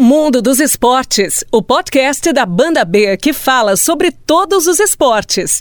Mundo dos Esportes, o podcast da Banda B que fala sobre todos os esportes.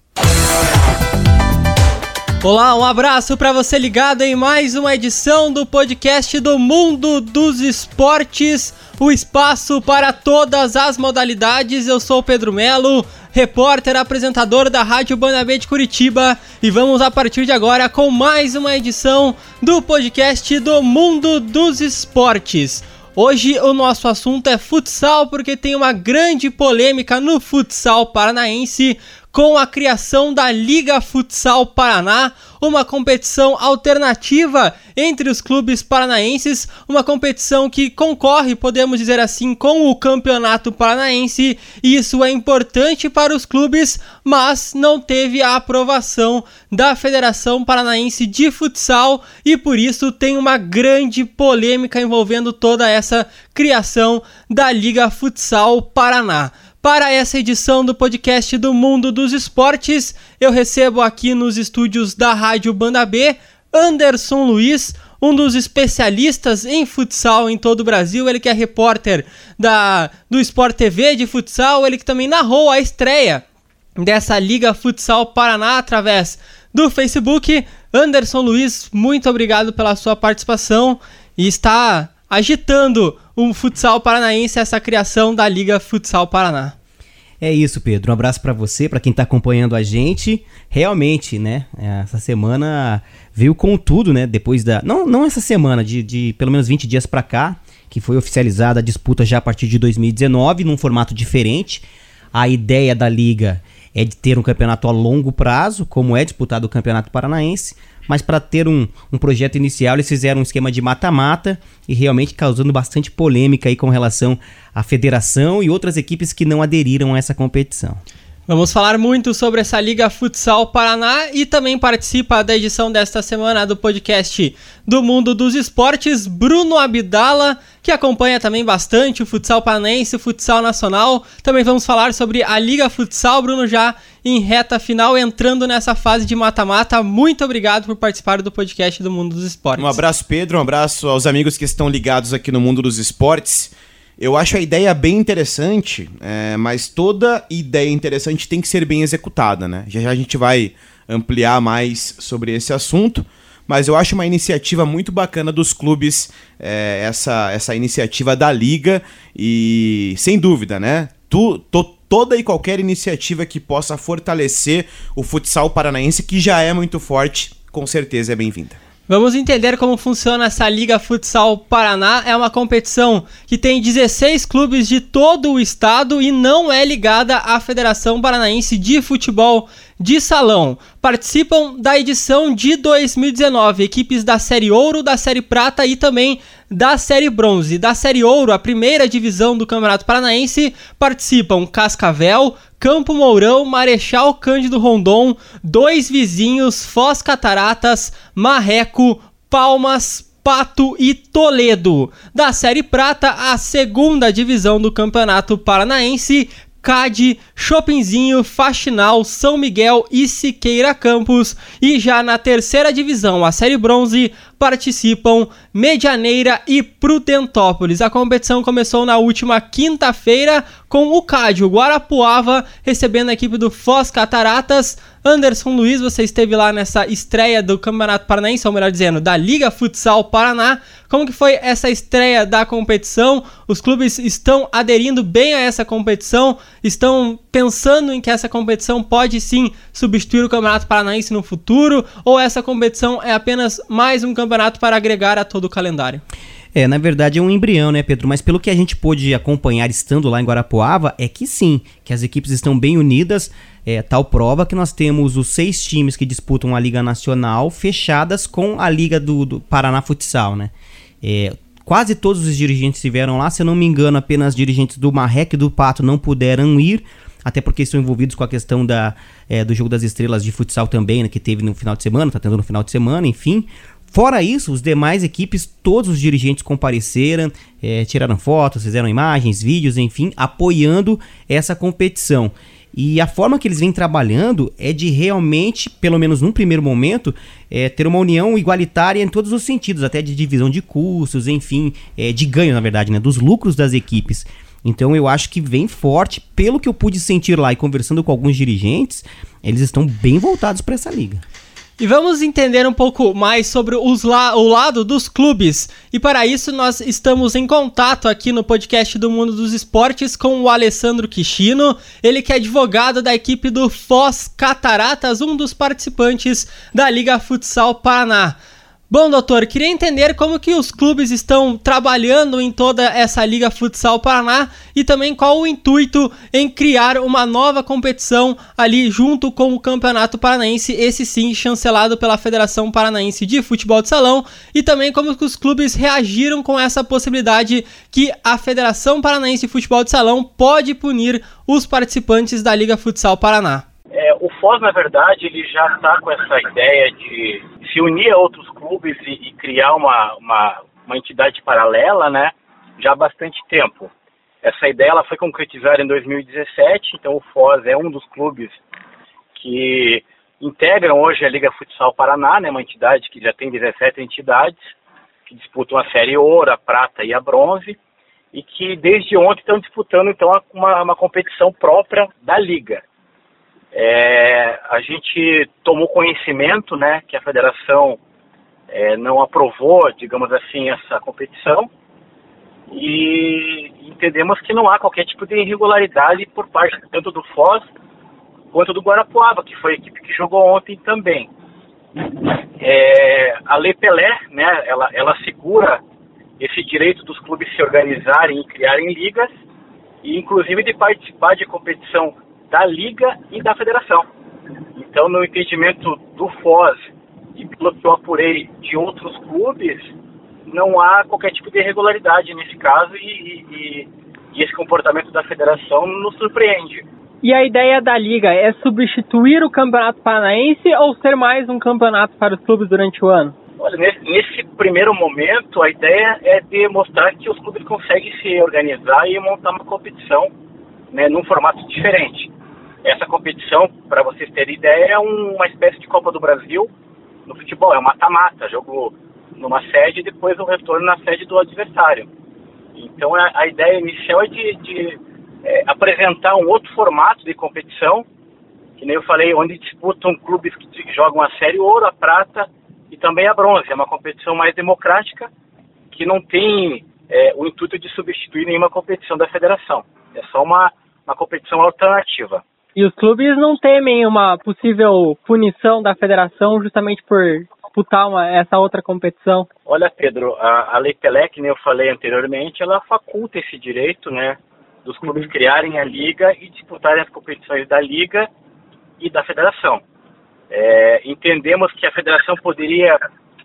Olá, um abraço para você ligado em mais uma edição do podcast do Mundo dos Esportes, o espaço para todas as modalidades. Eu sou o Pedro Melo, repórter, apresentador da Rádio Banda B de Curitiba, e vamos a partir de agora com mais uma edição do podcast do Mundo dos Esportes. Hoje o nosso assunto é futsal porque tem uma grande polêmica no futsal paranaense com a criação da Liga Futsal Paraná, uma competição alternativa entre os clubes paranaenses, uma competição que concorre, podemos dizer assim, com o Campeonato Paranaense, isso é importante para os clubes, mas não teve a aprovação da Federação Paranaense de Futsal e por isso tem uma grande polêmica envolvendo toda essa criação da Liga Futsal Paraná. Para essa edição do podcast do Mundo dos Esportes, eu recebo aqui nos estúdios da Rádio Banda B Anderson Luiz, um dos especialistas em futsal em todo o Brasil, ele que é repórter da do Sport TV de futsal, ele que também narrou a estreia dessa Liga Futsal Paraná através do Facebook. Anderson Luiz, muito obrigado pela sua participação e está agitando o futsal paranaense essa criação da Liga Futsal Paraná. É isso, Pedro. Um abraço para você, para quem tá acompanhando a gente. Realmente, né? Essa semana veio com tudo, né? Depois da. Não, não essa semana, de, de pelo menos 20 dias para cá, que foi oficializada a disputa já a partir de 2019, num formato diferente. A ideia da liga é de ter um campeonato a longo prazo, como é disputado o Campeonato Paranaense mas para ter um, um projeto inicial eles fizeram um esquema de mata-mata e realmente causando bastante polêmica aí com relação à federação e outras equipes que não aderiram a essa competição. Vamos falar muito sobre essa Liga Futsal Paraná e também participa da edição desta semana do podcast do Mundo dos Esportes, Bruno Abdala, que acompanha também bastante o futsal paranaense, o futsal nacional. Também vamos falar sobre a Liga Futsal, Bruno, já em reta final, entrando nessa fase de mata-mata. Muito obrigado por participar do podcast do Mundo dos Esportes. Um abraço, Pedro, um abraço aos amigos que estão ligados aqui no Mundo dos Esportes. Eu acho a ideia bem interessante, é, mas toda ideia interessante tem que ser bem executada, né? Já já a gente vai ampliar mais sobre esse assunto, mas eu acho uma iniciativa muito bacana dos clubes, é, essa, essa iniciativa da Liga, e sem dúvida, né? Tu, to, toda e qualquer iniciativa que possa fortalecer o futsal paranaense, que já é muito forte, com certeza é bem-vinda. Vamos entender como funciona essa Liga Futsal Paraná. É uma competição que tem 16 clubes de todo o estado e não é ligada à Federação Paranaense de Futebol de Salão. Participam da edição de 2019 equipes da Série Ouro, da Série Prata e também da Série Bronze. Da Série Ouro, a primeira divisão do Campeonato Paranaense, participam Cascavel, Campo Mourão, Marechal Cândido Rondon, Dois Vizinhos, Foz Cataratas, Marreco, Palmas, Pato e Toledo. Da Série Prata, a segunda divisão do Campeonato Paranaense, CAD, Chopinzinho, Faxinal, São Miguel e Siqueira Campos. E já na terceira divisão, a Série Bronze, participam Medianeira e Prudentópolis. A competição começou na última quinta-feira com o CAD, o Guarapuava, recebendo a equipe do Foz Cataratas. Anderson Luiz, você esteve lá nessa estreia do Campeonato Paranaense, ou melhor dizendo, da Liga Futsal Paraná. Como que foi essa estreia da competição? Os clubes estão aderindo bem a essa competição? Estão pensando em que essa competição pode sim substituir o Campeonato Paranaense no futuro? Ou essa competição é apenas mais um campeonato para agregar a todo o calendário? É, na verdade é um embrião, né, Pedro? Mas pelo que a gente pôde acompanhar estando lá em Guarapuava, é que sim, que as equipes estão bem unidas. É, tal prova que nós temos os seis times que disputam a Liga Nacional fechadas com a Liga do, do Paraná Futsal, né? É, quase todos os dirigentes estiveram lá, se eu não me engano, apenas dirigentes do Marrec e do Pato não puderam ir, até porque estão envolvidos com a questão da, é, do Jogo das Estrelas de futsal também, né, que teve no final de semana, tá tendo no final de semana, enfim. Fora isso, os demais equipes, todos os dirigentes compareceram, é, tiraram fotos, fizeram imagens, vídeos, enfim, apoiando essa competição. E a forma que eles vêm trabalhando é de realmente, pelo menos num primeiro momento, é, ter uma união igualitária em todos os sentidos, até de divisão de custos, enfim, é, de ganho, na verdade, né, dos lucros das equipes. Então eu acho que vem forte, pelo que eu pude sentir lá e conversando com alguns dirigentes, eles estão bem voltados para essa liga. E vamos entender um pouco mais sobre la o lado dos clubes. E para isso nós estamos em contato aqui no podcast do Mundo dos Esportes com o Alessandro Quixino, ele que é advogado da equipe do Foz Cataratas, um dos participantes da Liga Futsal Paraná. Bom, doutor, queria entender como que os clubes estão trabalhando em toda essa Liga Futsal Paraná e também qual o intuito em criar uma nova competição ali junto com o Campeonato Paranaense, esse sim chancelado pela Federação Paranaense de Futebol de Salão, e também como que os clubes reagiram com essa possibilidade que a Federação Paranaense de Futebol de Salão pode punir os participantes da Liga Futsal Paraná. É, o FOS, na verdade, ele já está com essa ideia de se unir a outros clubes e, e criar uma, uma, uma, entidade paralela, né, já há bastante tempo. Essa ideia ela foi concretizada em 2017, então o FOS é um dos clubes que integram hoje a Liga Futsal Paraná, né, uma entidade que já tem 17 entidades, que disputam a Série Ouro, a Prata e a Bronze, e que desde ontem estão disputando então uma, uma competição própria da Liga. É, a gente tomou conhecimento né, que a federação é, não aprovou, digamos assim, essa competição e entendemos que não há qualquer tipo de irregularidade por parte tanto do Foz quanto do Guarapuava, que foi a equipe que jogou ontem também. É, a Lei Pelé, né, ela, ela segura esse direito dos clubes se organizarem e criarem ligas, e inclusive de participar de competição da Liga e da Federação. Então, no entendimento do FOS e pelo que eu apurei de outros clubes, não há qualquer tipo de irregularidade nesse caso e, e, e esse comportamento da federação nos surpreende. E a ideia da liga é substituir o Campeonato Paranaense ou ser mais um campeonato para os clubes durante o ano? Olha, nesse, nesse, primeiro momento, a ideia é de mostrar que os clubes conseguem se organizar e montar uma competição né, num formato diferente. Essa competição, para vocês terem ideia, é uma espécie de Copa do Brasil no futebol. É um mata-mata, jogo numa sede e depois o retorno na sede do adversário. Então a, a ideia inicial é de, de é, apresentar um outro formato de competição, que nem eu falei, onde disputam clubes que jogam a série ouro, a prata e também a bronze. É uma competição mais democrática que não tem é, o intuito de substituir nenhuma competição da federação. É só uma, uma competição alternativa. E os clubes não temem uma possível punição da federação justamente por disputar uma, essa outra competição? Olha, Pedro, a, a Lei Pelé, que eu falei anteriormente, ela faculta esse direito, né, dos clubes uhum. criarem a liga e disputarem as competições da liga e da federação. É, entendemos que a federação poderia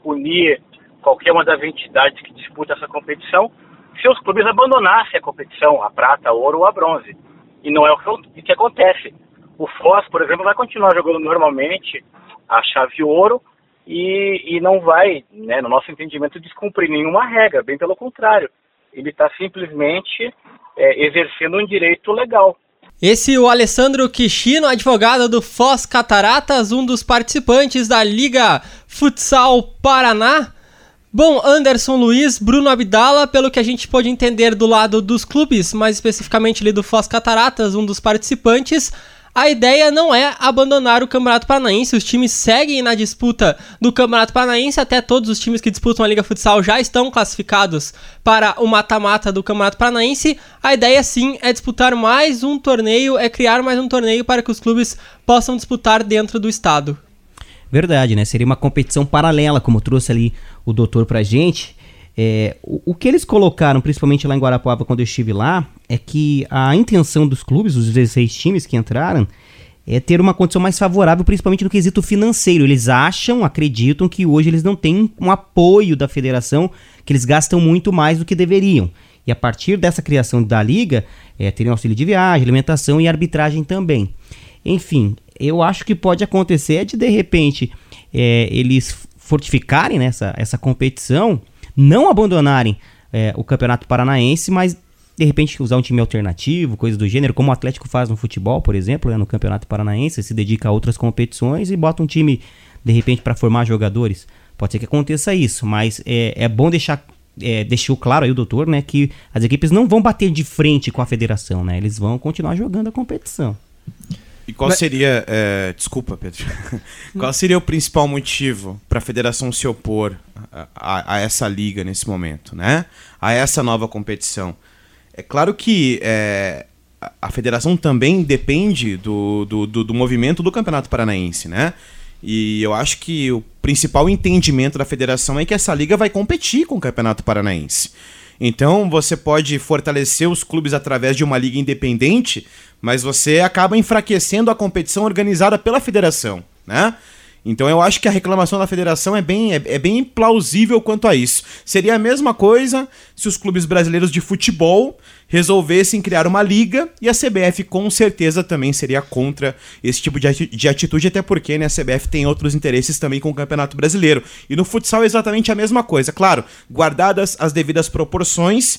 punir qualquer uma das entidades que disputa essa competição se os clubes abandonassem a competição, a prata, a ouro ou a bronze. E não é o que acontece. O Foz, por exemplo, vai continuar jogando normalmente a chave ouro e, e não vai, né, no nosso entendimento, descumprir nenhuma regra, bem pelo contrário. Ele está simplesmente é, exercendo um direito legal. Esse é o Alessandro Quixino, advogado do Foz Cataratas, um dos participantes da Liga Futsal Paraná. Bom, Anderson Luiz, Bruno Abdala, pelo que a gente pode entender do lado dos clubes, mais especificamente ali do Foz Cataratas, um dos participantes, a ideia não é abandonar o Campeonato Paranaense, os times seguem na disputa do Campeonato Paranaense, até todos os times que disputam a Liga Futsal já estão classificados para o mata-mata do Campeonato Paranaense. A ideia sim é disputar mais um torneio, é criar mais um torneio para que os clubes possam disputar dentro do estado. Verdade, né? Seria uma competição paralela, como trouxe ali o doutor pra gente. É, o, o, que eles colocaram, principalmente lá em Guarapuava, quando eu estive lá, é que a intenção dos clubes, os 16 times que entraram, é ter uma condição mais favorável, principalmente no quesito financeiro. Eles acham, acreditam que hoje eles não têm um apoio da federação, que eles gastam muito mais do que deveriam. E a partir dessa criação da liga, é, teriam auxílio de viagem, alimentação e arbitragem também. Enfim, eu acho que pode acontecer de de repente é, eles fortificarem nessa essa competição, não abandonarem é, o Campeonato Paranaense, mas de repente usar um time alternativo, coisa do gênero, como o Atlético faz no futebol, por exemplo, né, no Campeonato Paranaense, se dedica a outras competições e bota um time, de repente, para formar jogadores. Pode ser que aconteça isso, mas é, é bom deixar é, deixou claro aí o doutor, né, que as equipes não vão bater de frente com a federação, né? Eles vão continuar jogando a competição. E qual Mas... seria, é, desculpa, Pedro, qual seria o principal motivo para a federação se opor a, a, a, essa liga nesse momento, né? A essa nova competição? É claro que é, a federação também depende do, do, do, do movimento do Campeonato Paranaense, né? E eu acho que o principal entendimento da federação é que essa liga vai competir com o Campeonato Paranaense. Então você pode fortalecer os clubes através de uma liga independente, mas você acaba enfraquecendo a competição organizada pela federação, né? Então eu acho que a reclamação da federação é bem, é, é, bem plausível quanto a isso. Seria a mesma coisa se os clubes brasileiros de futebol resolvessem criar uma liga e a CBF com certeza também seria contra esse tipo de, de atitude, até porque né, a CBF tem outros interesses também com o Campeonato Brasileiro. E no futsal é exatamente a mesma coisa. Claro, guardadas as devidas proporções.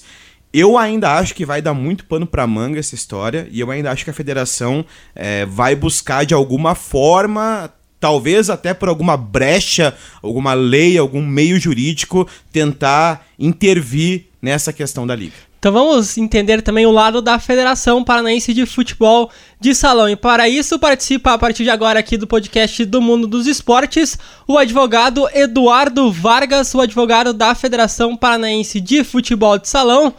Eu ainda acho que vai dar muito pano para manga essa história e eu ainda acho que a federação é, vai buscar de alguma forma talvez até por alguma brecha, alguma lei, algum meio jurídico, tentar intervir nessa questão da liga. Então vamos entender também o lado da Federação Paranaense de Futebol de Salão. E para isso participa a partir de agora aqui do podcast do Mundo dos Esportes o advogado Eduardo Vargas, o advogado da Federação Paranaense de Futebol de Salão.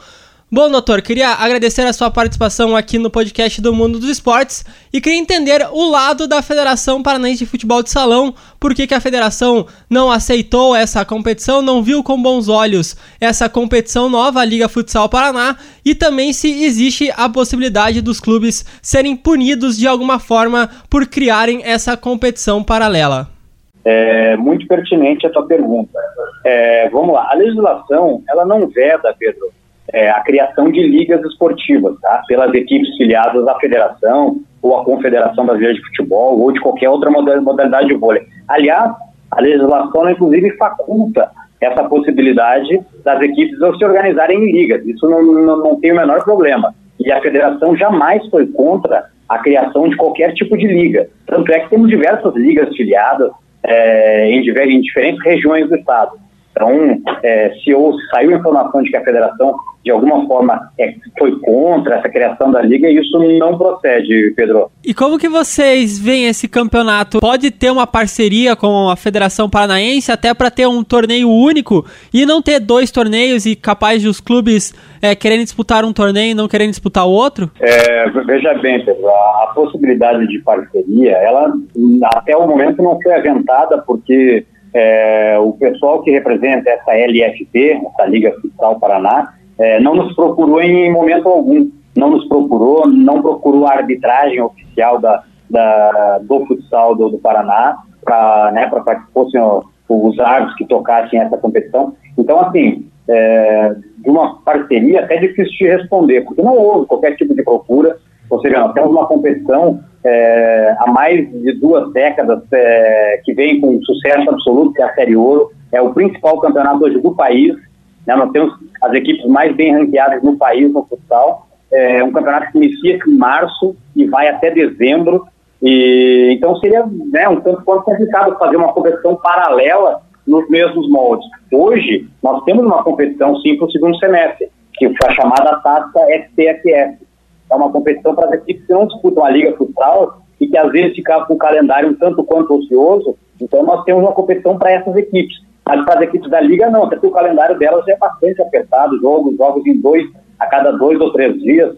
Bom, doutor, queria agradecer a sua participação aqui no podcast do Mundo dos Esportes e queria entender o lado da Federação Paranaense de Futebol de Salão, por que, a federação não aceitou essa competição, não viu com bons olhos essa competição nova, a Liga Futsal Paraná, e também se existe a possibilidade dos clubes serem punidos de alguma forma por criarem essa competição paralela. É muito pertinente a tua pergunta. É, vamos lá, a legislação ela não veda, Pedro, é, a criação de ligas esportivas, tá? pelas equipes filiadas à federação ou à Confederação Brasileira de Futebol ou de qualquer outra modalidade de vôlei. Aliás, a legislação, inclusive, faculta essa possibilidade das equipes se organizarem em ligas. Isso não, não, não tem o menor problema. E a federação jamais foi contra a criação de qualquer tipo de liga. Tanto é que temos diversas ligas filiadas é, em, em diferentes regiões do estado. Então, é, se ou saiu informação de que a federação, de alguma forma, é, foi contra essa criação da liga, isso não procede, Pedro. E como que vocês veem esse campeonato? Pode ter uma parceria com a Federação Paranaense até para ter um torneio único e não ter dois torneios e capaz de os clubes é, quererem disputar um torneio e não quererem disputar o outro? É, veja bem, Pedro, a, a possibilidade de parceria, ela até o momento não foi aventada porque é, o pessoal que representa essa LFP, essa Liga Futsal Paraná, é, não nos procurou em momento algum. Não nos procurou, não procurou a arbitragem oficial da, da do futsal do, do Paraná para né, que fossem os árbitros que tocassem essa competição. Então, assim, é, de uma parceria até difícil de responder, porque não houve qualquer tipo de procura. Ou seja, nós temos uma competição é, há mais de duas décadas é, que vem com sucesso absoluto, que é a Série Ouro. É o principal campeonato hoje do país. Né? Nós temos as equipes mais bem ranqueadas no país no futsal. É um campeonato que inicia em março e vai até dezembro. E, então seria né, um tanto quanto complicado fazer uma competição paralela nos mesmos moldes. Hoje, nós temos uma competição sim para o segundo semestre, que foi a chamada taça STFF é uma competição para as equipes que não disputam a Liga Futsal e que às vezes ficam com o calendário um tanto quanto ocioso. Então nós temos uma competição para essas equipes. Mas para as equipes da Liga não, até porque o calendário delas é bastante apertado, jogos, jogos em dois, a cada dois ou três dias.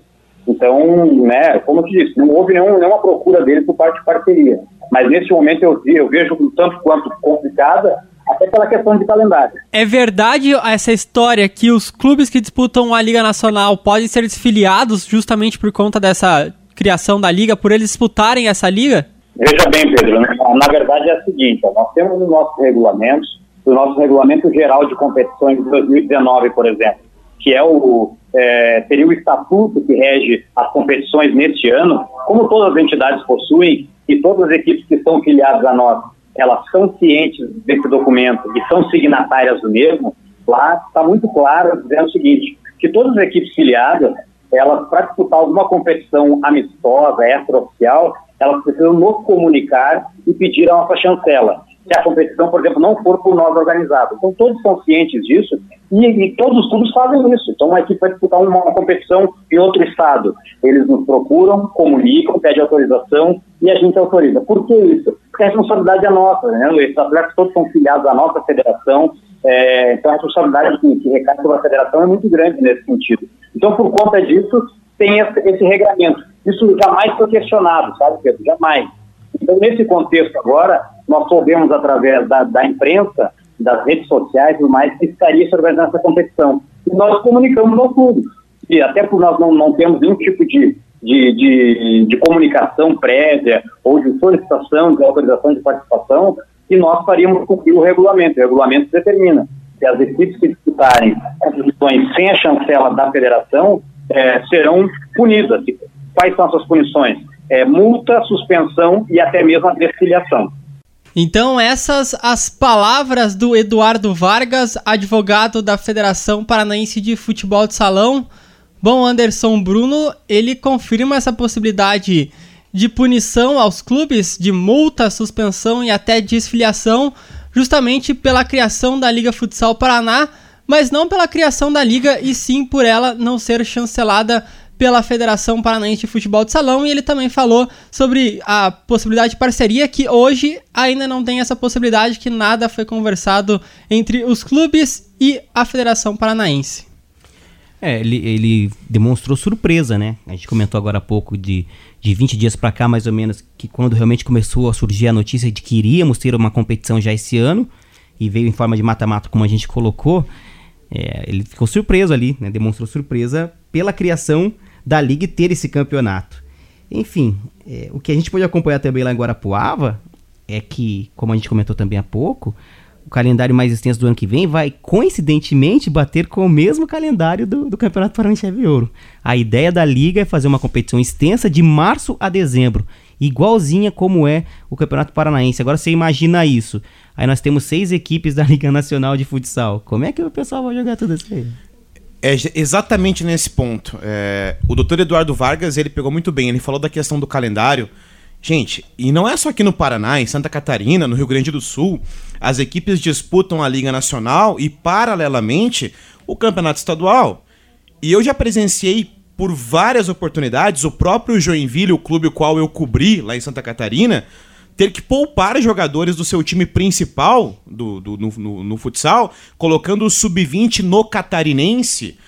Então, né, como eu te disse, não houve nenhum, nenhuma procura deles por parte de parceria. Mas nesse momento eu, eu vejo um tanto quanto complicada até pela questão de calendário. É verdade essa história que os clubes que disputam a Liga Nacional podem ser desfiliados justamente por conta dessa criação da liga, por eles disputarem essa liga? Veja bem, Pedro, né? na verdade é a seguinte, nós temos nos nossos regulamentos, o nosso regulamento geral de competições de 2019, por exemplo, que é o é, seria o estatuto que rege as competições neste ano, como todas as entidades possuem e todas as equipes que são filiadas a nós elas são cientes desse documento e são signatárias do mesmo, lá está muito claro dizendo o seguinte, que todas as equipes filiadas, elas, para disputar alguma competição amistosa, extraoficial, elas precisam nos comunicar e pedir a nossa chancela. Se a competição, por exemplo, não for por nós organizada. Então, todos são cientes disso e, e, todos os clubes fazem isso. Então, uma equipe vai disputar uma, uma, competição em outro estado. Eles nos procuram, comunicam, pedem autorização e a gente autoriza. Por que isso? Porque a responsabilidade é nossa, né? Esses atletas todos são filiados à nossa federação, é, então a responsabilidade que, que recai sobre a federação é muito grande nesse sentido. Então, por conta disso, tem esse, esse regramento. Isso jamais foi questionado, sabe, Pedro? Jamais. Então, nesse contexto agora, nós soubemos através da, da imprensa, das redes sociais e tudo mais, que estaria se organizando essa competição. E nós comunicamos ao público. E até por nós não, não temos nenhum tipo de, de, de, de comunicação prévia ou de solicitação de autorização de participação, que nós faríamos cumprir o regulamento. O regulamento determina que as equipes que disputarem competições sem a chancela da federação é, serão punidas. Quais são essas punições? É, multa, suspensão e até mesmo a desfiliação. Então, essas as palavras do Eduardo Vargas, advogado da Federação Paranaense de Futebol de Salão. Bom, Anderson Bruno, ele confirma essa possibilidade de punição aos clubes, de multa, suspensão e até desfiliação, justamente pela criação da Liga Futsal Paraná, mas não pela criação da liga e sim por ela não ser chancelada pela Federação Paranaense de Futebol de Salão e ele também falou sobre a possibilidade de parceria que hoje ainda não tem essa possibilidade que nada foi conversado entre os clubes e a Federação Paranaense. É, ele, ele demonstrou surpresa, né? A gente comentou agora há pouco de, de 20 dias para cá, mais ou menos, que quando realmente começou a surgir a notícia de que iríamos ter uma competição já esse ano, e veio em forma de mata-mata, como a gente colocou, é, ele ficou surpreso ali, né? Demonstrou surpresa pela criação da liga e ter esse campeonato. Enfim, é, o que a gente pode acompanhar também lá em Guarapuava é que, como a gente comentou também há pouco, o calendário mais extenso do ano que vem vai coincidentemente bater com o mesmo calendário do, do Campeonato Paranaense de Ouro. A ideia da liga é fazer uma competição extensa de março a dezembro, igualzinha como é o Campeonato Paranaense. Agora você imagina isso. Aí nós temos seis equipes da Liga Nacional de Futsal. Como é que o pessoal vai jogar tudo isso aí? É exatamente nesse ponto. É, o doutor Eduardo Vargas, ele pegou muito bem, ele falou da questão do calendário. Gente, e não é só aqui no Paraná, em Santa Catarina, no Rio Grande do Sul, as equipes disputam a Liga Nacional e, paralelamente, o Campeonato Estadual. E eu já presenciei por várias oportunidades o próprio Joinville, o clube qual eu cobri lá em Santa Catarina, ter que poupar jogadores do seu time principal do, do no, no, no futsal, colocando o sub-20 no catarinense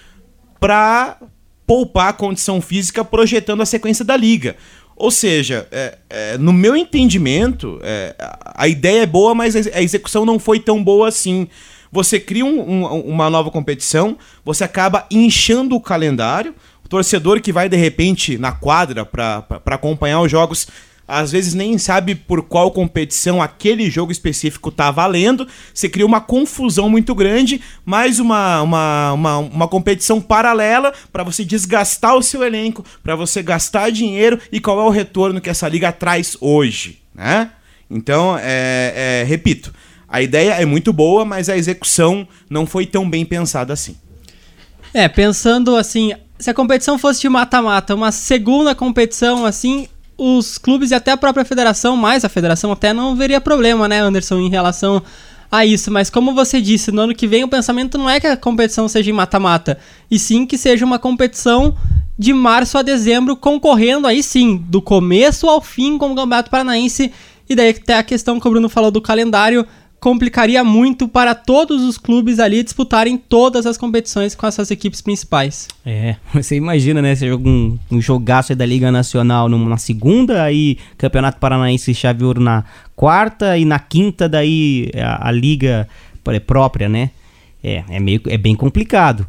para poupar a condição física, projetando a sequência da liga. Ou seja, é, é, no meu entendimento, é, a ideia é boa, mas a execução não foi tão boa assim. Você cria um, um, uma nova competição, você acaba inchando o calendário, o torcedor que vai de repente na quadra para acompanhar os jogos às vezes nem sabe por qual competição aquele jogo específico tá valendo. Você cria uma confusão muito grande, mais uma, uma, uma, uma competição paralela para você desgastar o seu elenco, para você gastar dinheiro e qual é o retorno que essa liga traz hoje, né? Então, é, é, repito, a ideia é muito boa, mas a execução não foi tão bem pensada assim. É, pensando assim, se a competição fosse de mata-mata, uma segunda competição assim, os clubes e até a própria federação, mais a federação até não veria problema, né, Anderson, em relação a isso. Mas como você disse, no ano que vem o pensamento não é que a competição seja em mata-mata, e sim que seja uma competição de março a dezembro, concorrendo aí sim, do começo ao fim com o Campeonato Paranaense. E daí até a questão que o Bruno falou do calendário, complicaria muito para todos os clubes ali disputarem todas as competições com essas equipes principais. É, você imagina, né? Você joga um, um jogaço da Liga Nacional na segunda, aí Campeonato Paranaense Chave Ouro na quarta e na quinta daí a, a liga própria, né? É, é, meio, é bem complicado.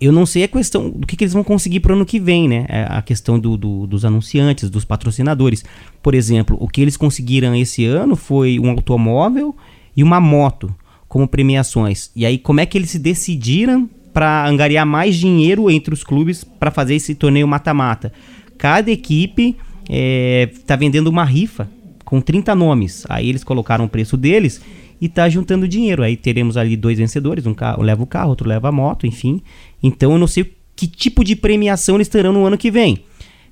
Eu não sei a questão do que, que eles vão conseguir para o ano que vem, né? É a questão do, do, dos anunciantes, dos patrocinadores. Por exemplo, o que eles conseguiram esse ano foi um automóvel e uma moto como premiações. E aí, como é que eles se decidiram para angariar mais dinheiro entre os clubes para fazer esse torneio mata-mata? Cada equipe está é, vendendo uma rifa com 30 nomes. Aí eles colocaram o preço deles e tá juntando dinheiro. Aí teremos ali dois vencedores, um carro leva o carro, outro leva a moto, enfim. Então eu não sei que tipo de premiação eles terão no ano que vem.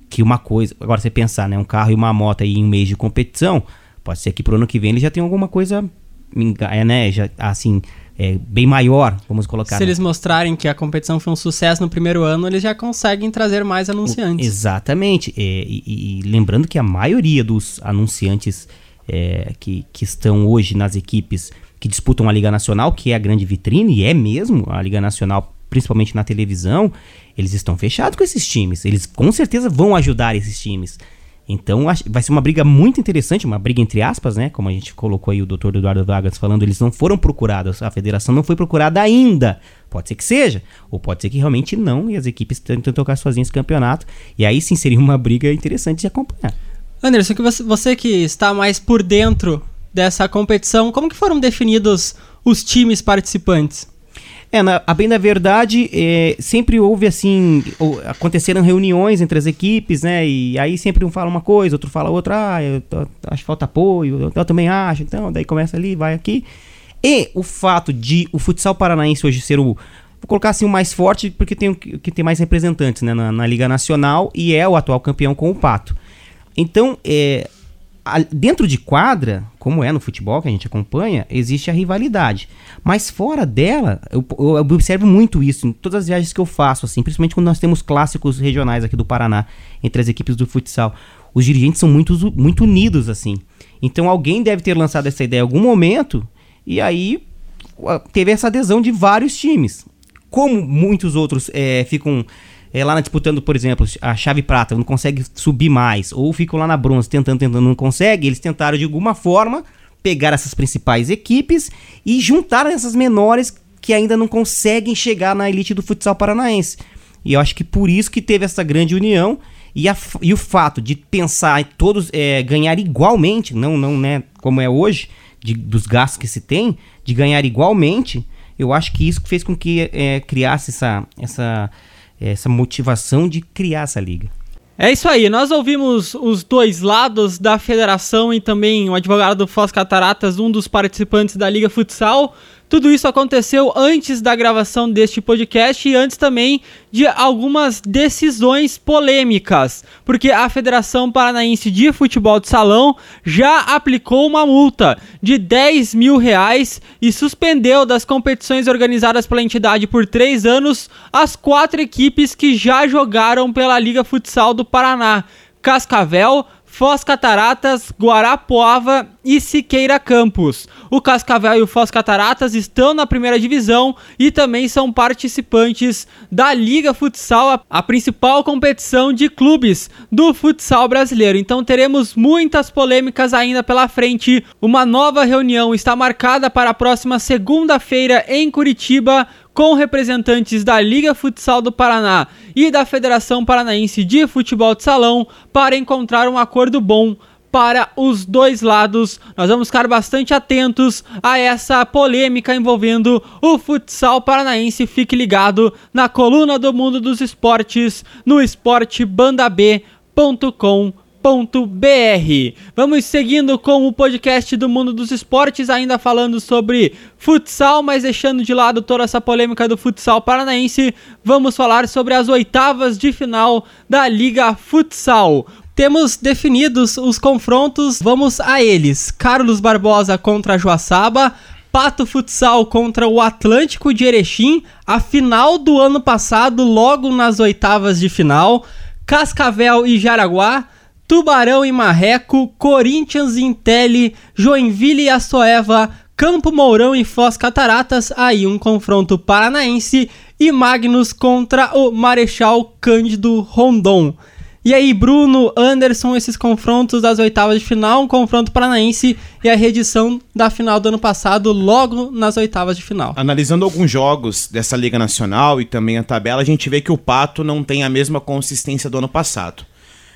Que uma coisa, agora você pensar, né, um carro e uma moto aí em um mês de competição, pode ser que pro ano que vem eles já tenham alguma coisa, é, né, já, assim, é, bem maior, vamos colocar. Se né? eles mostrarem que a competição foi um sucesso no primeiro ano, eles já conseguem trazer mais anunciantes. Exatamente. É, e, e, lembrando que a maioria dos anunciantes é, que, que estão hoje nas equipes que disputam a Liga Nacional, que é a grande vitrine, e é mesmo a Liga Nacional, principalmente na televisão, eles estão fechados com esses times. Eles com certeza vão ajudar esses times. Então vai ser uma briga muito interessante, uma briga entre aspas, né? Como a gente colocou aí o doutor Eduardo Vargas falando, eles não foram procurados, a federação não foi procurada ainda. Pode ser que seja, ou pode ser que realmente não, e as equipes tentam tocar sozinhas esse campeonato. E aí sim seria uma briga interessante de acompanhar. Anderson, que você, você que está mais por dentro dessa competição, como que foram definidos os times participantes? É, na, a bem da verdade, é, sempre houve assim, ou, aconteceram reuniões entre as equipes, né? E aí sempre um fala uma coisa, outro fala outra, ah, eu tô, acho que falta apoio, eu, eu, também acho, então, daí começa ali, vai aqui. E o fato de o futsal paranaense hoje ser o. Vou colocar assim o mais forte, porque tem que tem mais representantes né, na, na Liga Nacional e é o atual campeão com o Pato. Então, é, dentro de quadra, como é no futebol que a gente acompanha, existe a rivalidade. Mas fora dela, eu, eu, observo muito isso em todas as viagens que eu faço, assim, principalmente quando nós temos clássicos regionais aqui do Paraná, entre as equipes do futsal. Os dirigentes são muito, muito unidos, assim. Então alguém deve ter lançado essa ideia em algum momento, e aí teve essa adesão de vários times. Como muitos outros é, ficam é, lá disputando, por exemplo, a chave prata, não consegue subir mais, ou ficam lá na bronze tentando, tentando, não consegue, eles tentaram de alguma forma pegar essas principais equipes e juntar essas menores que ainda não conseguem chegar na elite do futsal paranaense. E eu acho que por isso que teve essa grande união e, a, e o fato de pensar em todos é, ganhar igualmente, não, não né, como é hoje, de, dos gastos que se tem, de ganhar igualmente, eu acho que isso fez com que é, criasse essa, essa essa motivação de criar essa liga. É isso aí, nós ouvimos os dois lados da federação e também o advogado do Foz Cataratas, um dos participantes da Liga Futsal. Tudo isso aconteceu antes da gravação deste podcast e antes também de algumas decisões polêmicas, porque a Federação Paranaense de Futebol de Salão já aplicou uma multa de 10 mil reais e suspendeu das competições organizadas pela entidade por três anos as quatro equipes que já jogaram pela Liga Futsal do Paraná. Cascavel, Foz Cataratas, Guarapuava e Siqueira Campos. O Cascavel e o Foz Cataratas estão na primeira divisão e também são participantes da Liga Futsal, a principal competição de clubes do futsal brasileiro. Então teremos muitas polêmicas ainda pela frente. Uma nova reunião está marcada para a próxima segunda-feira em Curitiba com representantes da Liga Futsal do Paraná e da Federação Paranaense de Futebol de Salão para encontrar um acordo bom para os dois lados. Nós vamos ficar bastante atentos a essa polêmica envolvendo o futsal paranaense. Fique ligado na coluna do mundo dos esportes no esportebandab.com br. Vamos seguindo com o podcast do mundo dos esportes, ainda falando sobre futsal, mas deixando de lado toda essa polêmica do futsal paranaense, vamos falar sobre as oitavas de final da Liga Futsal. Temos definidos os confrontos, vamos a eles. Carlos Barbosa contra Joaçaba, Pato Futsal contra o Atlântico de Erechim, a final do ano passado, logo nas oitavas de final. Cascavel e Jaraguá, Tubarão e Marreco, Corinthians e Intelli, Joinville e Açoeva, Campo Mourão e Foz Cataratas, aí um confronto paranaense, e Magnus contra o Marechal Cândido Rondon. E aí, Bruno, Anderson, esses confrontos das oitavas de final, um confronto paranaense e a reedição da final do ano passado, logo nas oitavas de final. Analisando alguns jogos dessa Liga Nacional e também a tabela, a gente vê que o Pato não tem a mesma consistência do ano passado.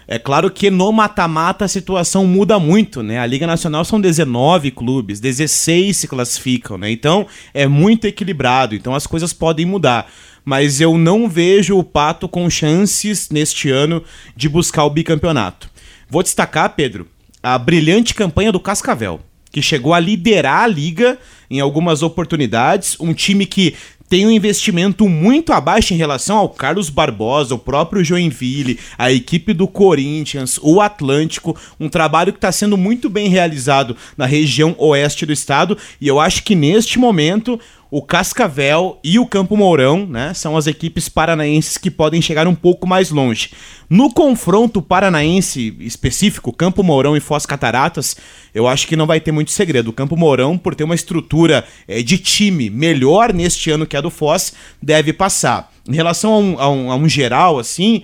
É claro que no mata-mata a situação muda muito, né? A Liga Nacional são 19 clubes, 16 se classificam, né? Então é muito equilibrado, então as coisas podem mudar. Mas eu não vejo o Pato com chances neste ano de buscar o bicampeonato. Vou destacar, Pedro, a brilhante campanha do Cascavel que chegou a liderar a liga em algumas oportunidades, um time que tem um investimento muito abaixo em relação ao Carlos Barbosa, o próprio Joinville, a equipe do Corinthians, o Atlântico, um trabalho que está sendo muito bem realizado na região oeste do estado. E eu acho que neste momento o Cascavel e o Campo Mourão, né, são as equipes paranaenses que podem chegar um pouco mais longe. No confronto paranaense específico, Campo Mourão e Foz Cataratas, eu acho que não vai ter muito segredo. O Campo Mourão, por ter uma estrutura é, de time melhor neste ano que a do Foz, deve passar. Em relação a um, a um, a um geral, assim,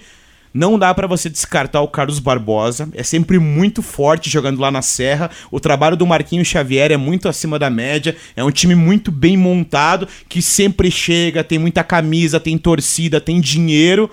não dá para você descartar o Carlos Barbosa, é sempre muito forte jogando lá na Serra. O trabalho do Marquinhos Xavier é muito acima da média, é um time muito bem montado, que sempre chega, tem muita camisa, tem torcida, tem dinheiro.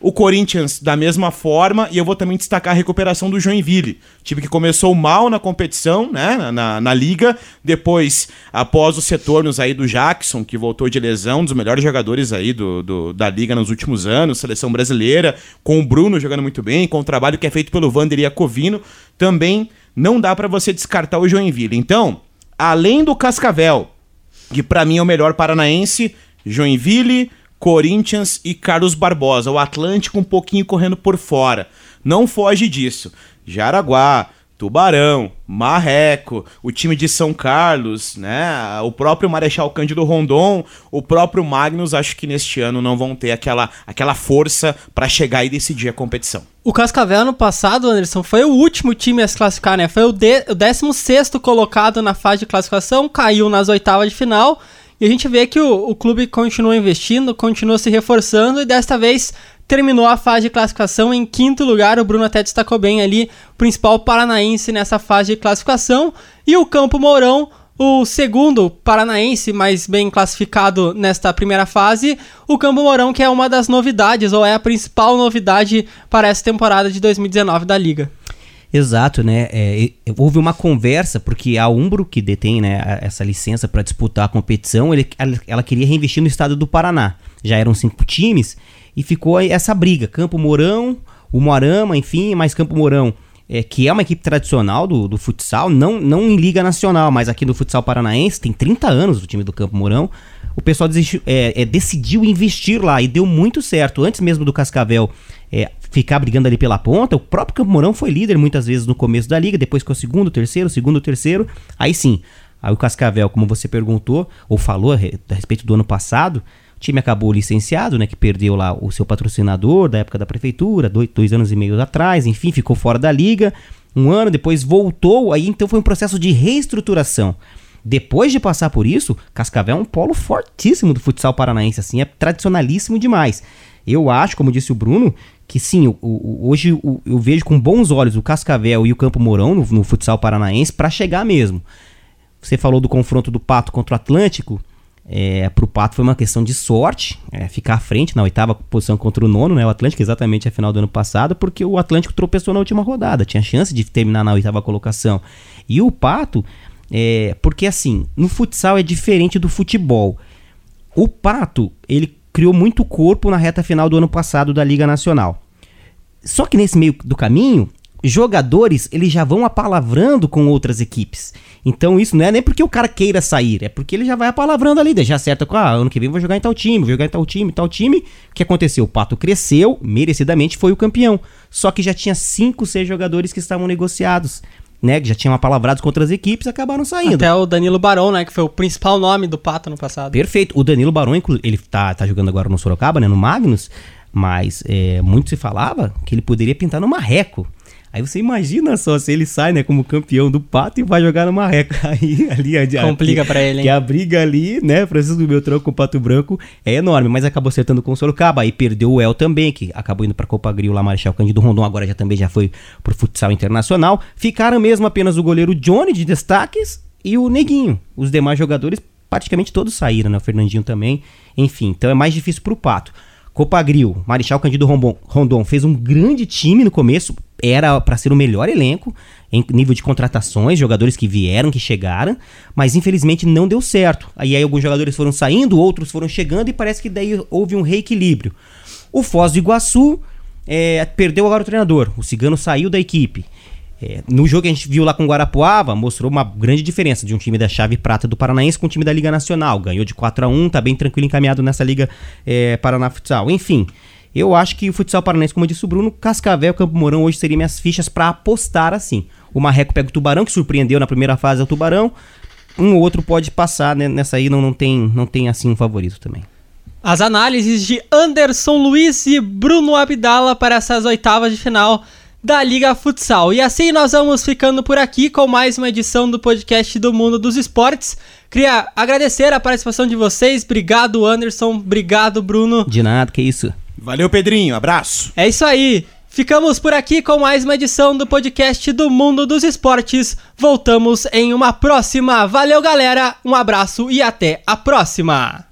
O Corinthians da mesma forma, e eu vou também destacar a recuperação do Joinville. Time que começou mal na competição, né, na, na liga, depois, após os retornos aí do Jackson, que voltou de lesão, um dos melhores jogadores aí do, do, da liga nos últimos anos, seleção brasileira, com o Bruno jogando muito bem, com o trabalho que é feito pelo Vander Iacovino, também não dá para você descartar o Joinville. Então, além do Cascavel, que para mim é o melhor paranaense, Joinville, Corinthians e Carlos Barbosa. O Atlântico um pouquinho correndo por fora. Não foge disso. Jaraguá, Tubarão, Marreco, o time de São Carlos, né? O próprio Marechal Cândido Rondon, o próprio Magnus, acho que neste ano não vão ter aquela, aquela força para chegar e decidir a competição. O Cascavel ano passado, Anderson, foi o último time a se classificar, né? Foi o, de, o 16 colocado na fase de classificação, caiu nas oitavas de final e a gente vê que o, o clube continua investindo, continua se reforçando e desta vez terminou a fase de classificação em quinto lugar. O Bruno até destacou bem ali, principal paranaense nessa fase de classificação. E o Campo Mourão, o segundo paranaense mais bem classificado nesta primeira fase. O Campo Mourão, que é uma das novidades, ou é a principal novidade para essa temporada de 2019 da Liga. Exato, né? É, houve uma conversa, porque a Umbro, que detém né, essa licença para disputar a competição, ele, ela, queria reinvestir no estado do Paraná. Já eram cinco times e ficou essa briga: Campo Mourão, o Moarama, enfim, mais Campo Mourão, é, que é uma equipe tradicional do, do futsal, não, não em Liga Nacional, mas aqui no futsal paranaense, tem 30 anos o time do Campo Mourão. O pessoal desistiu, é, é, decidiu investir lá e deu muito certo. Antes mesmo do Cascavel é, ficar brigando ali pela ponta. O próprio Campo Mourão foi líder muitas vezes no começo da liga, depois ficou segundo, terceiro, segundo, terceiro. Aí sim, aí o Cascavel, como você perguntou, ou falou a respeito do ano passado, o time acabou licenciado, né? Que perdeu lá o seu patrocinador da época da prefeitura, dois, dois anos e meio atrás, enfim, ficou fora da liga. Um ano depois voltou, aí então foi um processo de reestruturação. Depois de passar por isso, Cascavel é um polo fortíssimo do futsal paranaense, assim, é tradicionalíssimo demais. Eu acho, como disse o Bruno, que sim, o, o, hoje o, eu vejo com bons olhos o Cascavel e o Campo Mourão no, no futsal paranaense para chegar mesmo. Você falou do confronto do Pato contra o Atlântico. É, pro Pato foi uma questão de sorte, é, ficar à frente na oitava posição contra o nono, né? O Atlântico, exatamente a final do ano passado, porque o Atlântico tropeçou na última rodada, tinha chance de terminar na oitava colocação. E o Pato, é, porque assim, no futsal é diferente do futebol. O Pato, ele criou muito corpo na reta final do ano passado da Liga Nacional. Só que nesse meio do caminho, jogadores eles já vão apalavrando com outras equipes. Então isso não é nem porque o cara queira sair, é porque ele já vai apalavrando ali, já acerta com, ah, ano que vem vou jogar em tal time, vou jogar em tal time, tal time. O que aconteceu? O Pato cresceu, merecidamente foi o campeão. Só que já tinha cinco, seis jogadores que estavam negociados né, que já tinham apalavrados contra as equipes, acabaram saindo. Até o Danilo Barão, né, que foi o principal nome do Pato no passado. Perfeito. O Danilo Barão, ele tá, tá jogando agora no Sorocaba, né, no Magnus, mas é, muito se falava que ele poderia pintar no Marreco. Aí você imagina só se ele sai, né, como campeão do Pato e vai jogar no Marreco. Aí ali adiante. Complica para ele, hein? Que a briga ali, né, Francisco Beltrão com o Pato Branco é enorme, mas acabou acertando com o Sorocaba. Aí perdeu o El também, que acabou indo pra Copa Gril lá, Marechal Cândido Rondon, agora já também já foi pro futsal internacional. Ficaram mesmo apenas o goleiro Johnny de destaques e o Neguinho. Os demais jogadores praticamente todos saíram, né, o Fernandinho também. Enfim, então é mais difícil pro Pato. Copa Gril, Marechal Cândido Rondon fez um grande time no começo, era para ser o melhor elenco em nível de contratações, jogadores que vieram, que chegaram, mas infelizmente não deu certo. Aí, aí alguns jogadores foram saindo, outros foram chegando e parece que daí houve um reequilíbrio. O Foz do Iguaçu é, perdeu agora o treinador, o Cigano saiu da equipe. É, no jogo que a gente viu lá com o Guarapuava, mostrou uma grande diferença de um time da chave prata do Paranaense com um time da Liga Nacional. Ganhou de 4 a 1 tá bem tranquilo encaminhado nessa Liga é, Paraná Futsal. Enfim, eu acho que o futsal paranaense, como disse o Bruno, Cascavel, Campo Mourão hoje seriam minhas fichas para apostar assim. O Marreco pega o Tubarão, que surpreendeu na primeira fase o Tubarão. Um ou outro pode passar, né? nessa aí não, não, tem, não tem assim um favorito também. As análises de Anderson Luiz e Bruno Abdala para essas oitavas de final da Liga Futsal. E assim nós vamos ficando por aqui com mais uma edição do podcast do Mundo dos Esportes. Queria agradecer a participação de vocês. Obrigado, Anderson. Obrigado, Bruno. De nada, que isso. Valeu, Pedrinho. Abraço. É isso aí. Ficamos por aqui com mais uma edição do podcast do Mundo dos Esportes. Voltamos em uma próxima. Valeu, galera. Um abraço e até a próxima.